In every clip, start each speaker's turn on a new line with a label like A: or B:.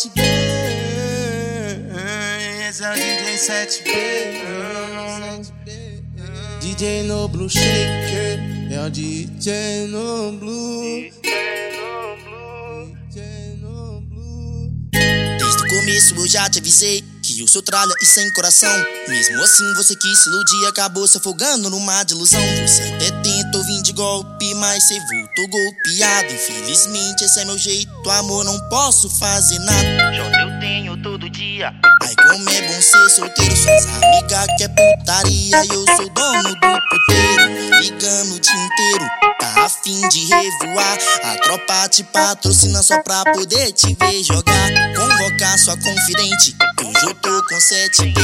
A: 7B. Esse é o DJ 7B.
B: DJ no Blue É o DJ no Blue.
C: Desde o começo eu já te avisei. Que eu sou tralha e sem coração. Mesmo assim você quis se iludir. Acabou se afogando numa ilusão. Você até tem tentou vir de golpe, mas cê voltou golpeado. Infelizmente esse é meu jeito, amor, não posso fazer nada. Joga eu tenho todo dia. Ai, como é bom ser solteiro, suas amigas que é putaria. E eu sou dono do puteiro, ligando o dia inteiro. Tá afim de revoar, a tropa te patrocina só pra poder te ver jogar. Convocar sua confidente, hoje eu tô com 7B.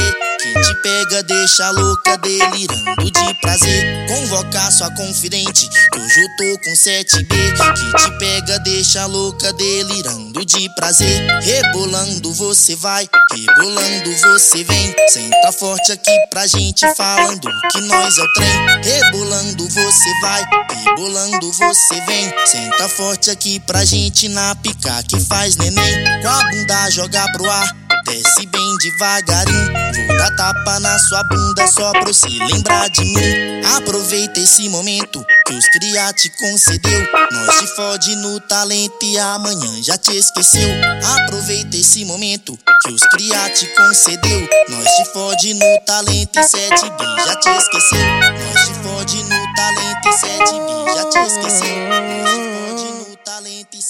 C: Que te pega, deixa louca, delirando de prazer. Convocar sua confidente, que hoje eu tô com 7B. Que te pega, deixa louca, delirando de prazer. Rebolando você vai, rebolando você vem. Senta forte aqui pra gente falando que nós é o trem. Rebolando você vai, rebolando você vem. Senta forte aqui pra gente na pica que faz neném. Com a bunda joga pro ar. Desce bem devagarinho. Vou dar tapa na sua bunda só pra você lembrar de mim. Aproveita esse momento que os cria te concedeu. Nós te fode no talento e amanhã já te esqueceu. Aproveita esse momento que os cria te concedeu. Nós te fode no talento e 7B já te esqueceu. Nós te fode no talento e 7B já te esqueceu.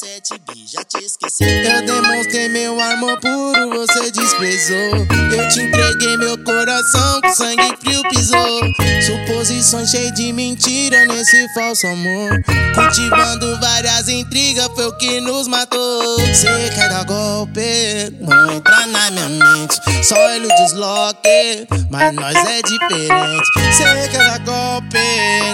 C: 27 bi, já te esqueci.
B: Eu demonstrei meu amor puro, você desprezou. Eu te entreguei meu coração, com sangue frio pisou. Suposições cheias de mentira nesse falso amor. Cultivando várias intrigas, foi o que nos matou. Você quer dar golpe, não entra na minha mente. Só ele desloque, mas nós é diferente. Você quer dar golpe,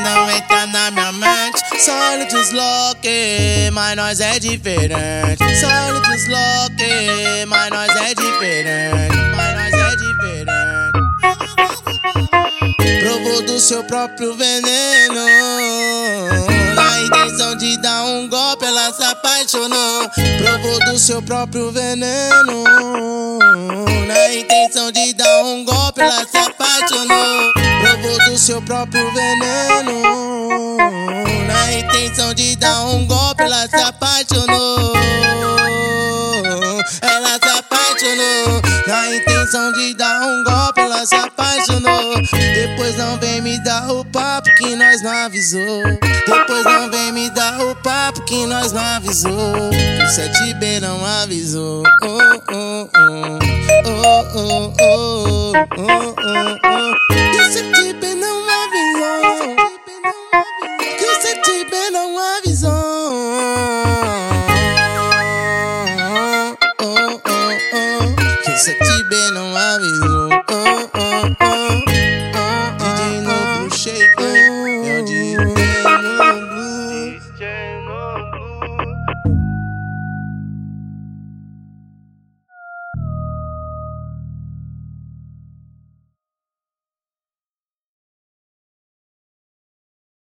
B: não entra na minha mente. Só ele desloque mas nós é diferente. Só ele o desloque, mas nós é diferente. Mas nós é diferente. Provou do seu próprio veneno. Na intenção de dar um golpe, ela se apaixonou. Provou do seu próprio veneno. Na intenção de dar um golpe, ela se apaixonou. Provou do seu próprio veneno. Intenção de dar um golpe, ela se apaixonou. Ela se apaixonou. Na intenção de dar um golpe, ela se apaixonou. Depois não vem me dar o papo que nós não avisou. Depois não vem me dar o papo que nós não avisou. O 7B não avisou. Oh, oh, oh. Oh, oh, oh. Oh, oh, oh. Que o 7B não avisou. Que o 7B não avisou. não avisou. Oh, oh.